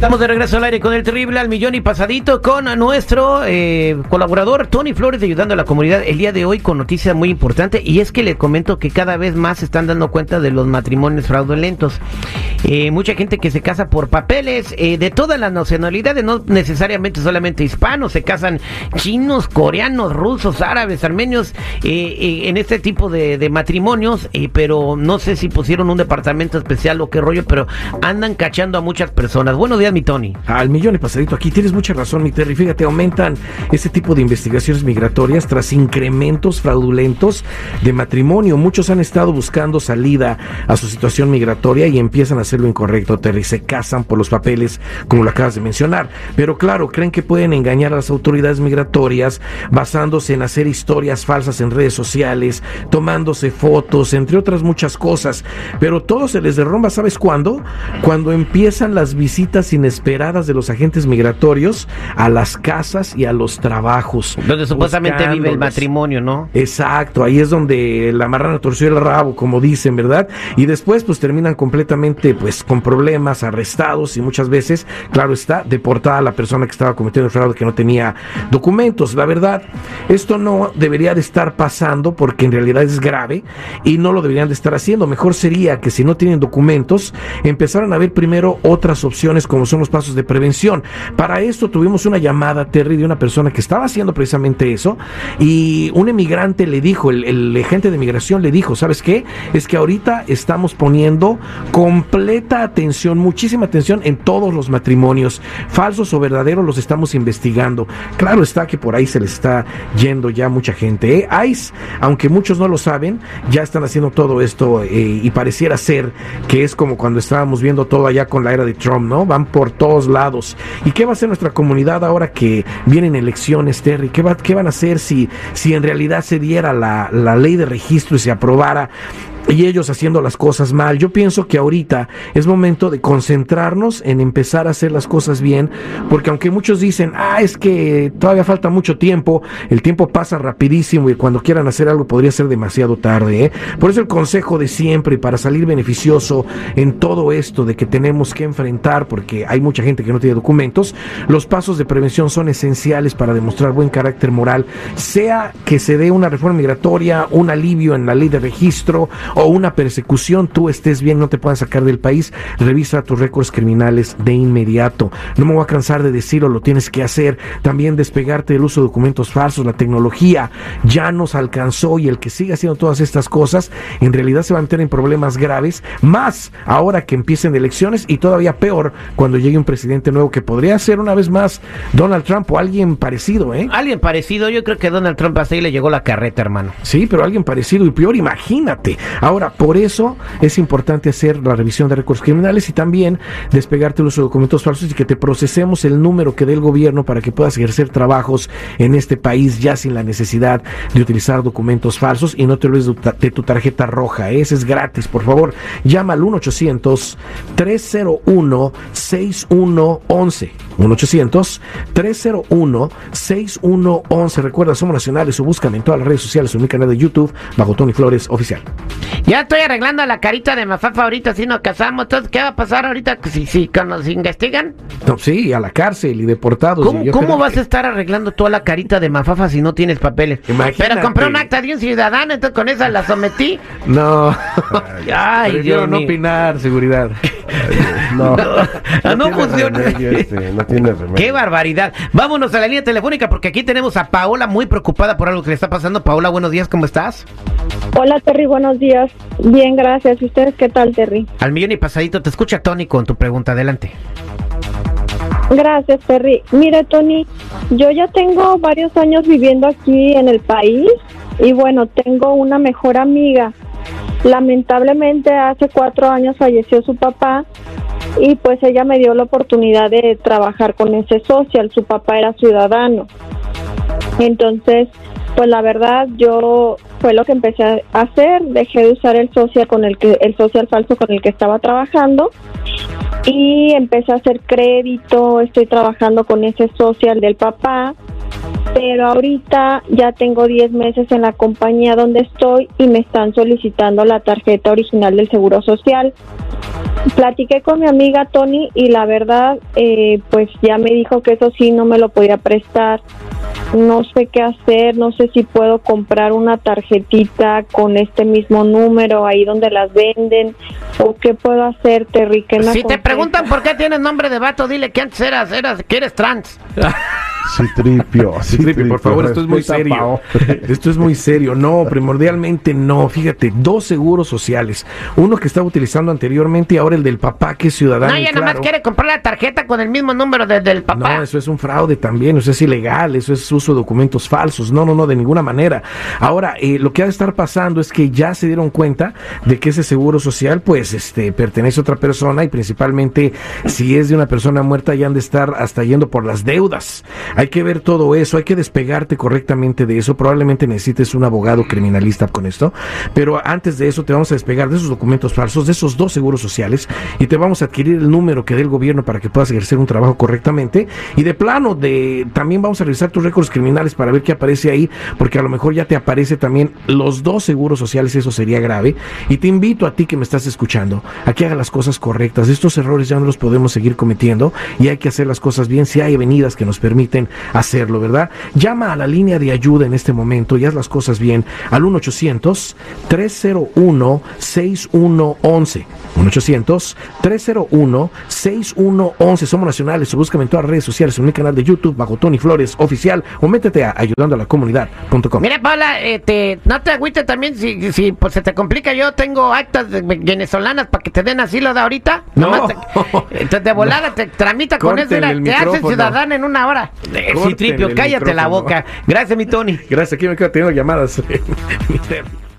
Estamos de regreso al aire con el terrible al millón y pasadito con nuestro eh, colaborador Tony Flores ayudando a la comunidad el día de hoy con noticia muy importante y es que le comento que cada vez más se están dando cuenta de los matrimonios fraudulentos. Eh, mucha gente que se casa por papeles eh, de todas las nacionalidades, no necesariamente solamente hispanos, se casan chinos, coreanos, rusos, árabes, armenios en este tipo de, de matrimonios, pero no sé si pusieron un departamento especial o qué rollo, pero andan cachando a muchas personas. Buenos días, mi Tony. Al millón y pasadito aquí. Tienes mucha razón, mi Terry. Fíjate, aumentan este tipo de investigaciones migratorias tras incrementos fraudulentos de matrimonio. Muchos han estado buscando salida a su situación migratoria y empiezan a hacer lo incorrecto, Terry. Se casan por los papeles, como lo acabas de mencionar. Pero claro, creen que pueden engañar a las autoridades migratorias basándose en hacer historias falsas en redes sociales, tomándose fotos, entre otras muchas cosas. Pero todo se les derrumba, ¿sabes cuándo? Cuando empiezan las visitas inesperadas de los agentes migratorios a las casas y a los trabajos. Donde supuestamente vive el matrimonio, ¿no? Exacto, ahí es donde la marrana torció el rabo, como dicen, ¿verdad? Y después pues terminan completamente pues con problemas, arrestados y muchas veces, claro está, deportada la persona que estaba cometiendo el fraude que no tenía documentos. La verdad, esto no debería de estar pasando porque en realidad es grave y no lo deberían de estar haciendo. Mejor sería que si no tienen documentos, empezaran a ver primero otras opciones como son los pasos de prevención. Para esto tuvimos una llamada, Terry, de una persona que estaba haciendo precisamente eso y un emigrante le dijo, el, el agente de migración le dijo, ¿sabes qué? Es que ahorita estamos poniendo completa atención, muchísima atención en todos los matrimonios, falsos o verdaderos los estamos investigando. Claro está que por ahí se les está yendo ya mucha gente. ¿eh? ICE, aunque muchos no lo saben, ya están haciendo todo esto eh, y pareciera ser que es como cuando estábamos viendo todo allá con la era de Trump, ¿no? Van por todos lados. ¿Y qué va a hacer nuestra comunidad ahora que vienen elecciones, Terry? ¿Qué, va, qué van a hacer si, si en realidad se diera la, la ley de registro y se aprobara y ellos haciendo las cosas mal. Yo pienso que ahorita es momento de concentrarnos en empezar a hacer las cosas bien, porque aunque muchos dicen, ah, es que todavía falta mucho tiempo, el tiempo pasa rapidísimo y cuando quieran hacer algo podría ser demasiado tarde. ¿eh? Por eso el consejo de siempre para salir beneficioso en todo esto de que tenemos que enfrentar, porque hay mucha gente que no tiene documentos, los pasos de prevención son esenciales para demostrar buen carácter moral, sea que se dé una reforma migratoria, un alivio en la ley de registro, o una persecución, tú estés bien, no te puedan sacar del país, revisa tus récords criminales de inmediato. No me voy a cansar de decirlo, lo tienes que hacer. También despegarte del uso de documentos falsos, la tecnología ya nos alcanzó y el que siga haciendo todas estas cosas, en realidad se va a meter en problemas graves, más ahora que empiecen elecciones y todavía peor cuando llegue un presidente nuevo que podría ser una vez más Donald Trump o alguien parecido, ¿eh? Alguien parecido, yo creo que Donald Trump hasta ahí le llegó la carreta, hermano. Sí, pero alguien parecido y peor, imagínate. Ahora, por eso es importante hacer la revisión de recursos criminales y también despegarte los documentos falsos y que te procesemos el número que dé el gobierno para que puedas ejercer trabajos en este país ya sin la necesidad de utilizar documentos falsos y no te olvides de tu tarjeta roja. Ese es gratis, por favor. Llama al 1-800-301-6111. 1-800-301-6111. Recuerda, somos nacionales o búscame en todas las redes sociales o en mi canal de YouTube bajo Tony Flores Oficial. Ya estoy arreglando la carita de Mafafa ahorita si nos casamos. Entonces, ¿qué va a pasar ahorita si, si nos investigan? No, sí, a la cárcel y deportados. ¿Cómo, y ¿cómo vas a estar arreglando toda la carita de Mafafa si no tienes papeles? Imagínate. Pero compré un acta de un ciudadano, entonces con esa la sometí. No. Ay, Prefiero Dios no mío. opinar, seguridad. No, Ah, no tiene funciona. remedio, este, no tiene remedio. ¡Qué barbaridad! Vámonos a la línea telefónica porque aquí tenemos a Paola muy preocupada por algo que le está pasando. Paola, buenos días, ¿cómo estás? Hola Terry, buenos días. Bien, gracias. ¿Y ustedes qué tal, Terry? Al millón y pasadito, te escucha Tony con tu pregunta. Adelante. Gracias, Terry. Mire, Tony, yo ya tengo varios años viviendo aquí en el país y bueno, tengo una mejor amiga. Lamentablemente hace cuatro años falleció su papá y pues ella me dio la oportunidad de trabajar con ese social. Su papá era ciudadano. Entonces, pues la verdad yo fue lo que empecé a hacer, dejé de usar el social con el que el social falso con el que estaba trabajando y empecé a hacer crédito, estoy trabajando con ese social del papá, pero ahorita ya tengo 10 meses en la compañía donde estoy y me están solicitando la tarjeta original del Seguro Social. platiqué con mi amiga Tony y la verdad, eh, pues ya me dijo que eso sí no me lo podía prestar. No sé qué hacer, no sé si puedo comprar una tarjetita con este mismo número ahí donde las venden o qué puedo hacer, Terry. ¿Qué me Si te preguntan por qué tienes nombre de vato, dile que antes eras, eras que eres trans. Citripio, Citripio, por favor, esto es muy serio. Esto es muy serio. No, primordialmente no. Fíjate, dos seguros sociales. Uno que estaba utilizando anteriormente y ahora el del papá que es ciudadano. No, ella nada más claro. quiere comprar la tarjeta con el mismo número de- del papá. No, eso es un fraude también, eso es ilegal, eso es uso de documentos falsos. No, no, no, de ninguna manera. Ahora, eh, lo que ha de estar pasando es que ya se dieron cuenta de que ese seguro social, pues, este, pertenece a otra persona y principalmente si es de una persona muerta, ya han de estar hasta yendo por las deudas. Hay que ver todo eso, hay que despegarte correctamente de eso. Probablemente necesites un abogado criminalista con esto, pero antes de eso te vamos a despegar de esos documentos falsos, de esos dos seguros sociales y te vamos a adquirir el número que dé el gobierno para que puedas ejercer un trabajo correctamente y de plano de también vamos a revisar tus récords criminales para ver qué aparece ahí, porque a lo mejor ya te aparece también los dos seguros sociales, eso sería grave y te invito a ti que me estás escuchando a que hagas las cosas correctas. Estos errores ya no los podemos seguir cometiendo y hay que hacer las cosas bien si hay avenidas que nos permiten hacerlo, ¿verdad? Llama a la línea de ayuda en este momento y haz las cosas bien al 1 800 301 6111 1 800 301 6111 Somos nacionales o búscame en todas las redes sociales en mi canal de YouTube bajo Tony Flores Oficial o métete a ayudando a la comunidad.com. Mira, Paula, eh, te- no te agüites también si, si pues, se te complica. Yo tengo actas venezolanas para que te den asilo de ahorita. No. Nomás te- entonces, de volada te tramita con eso. Mira, te haces ciudadana en una hora. Eh, Citripio, cállate la boca. Gracias, mi Tony. Gracias, aquí me quedo teniendo llamadas.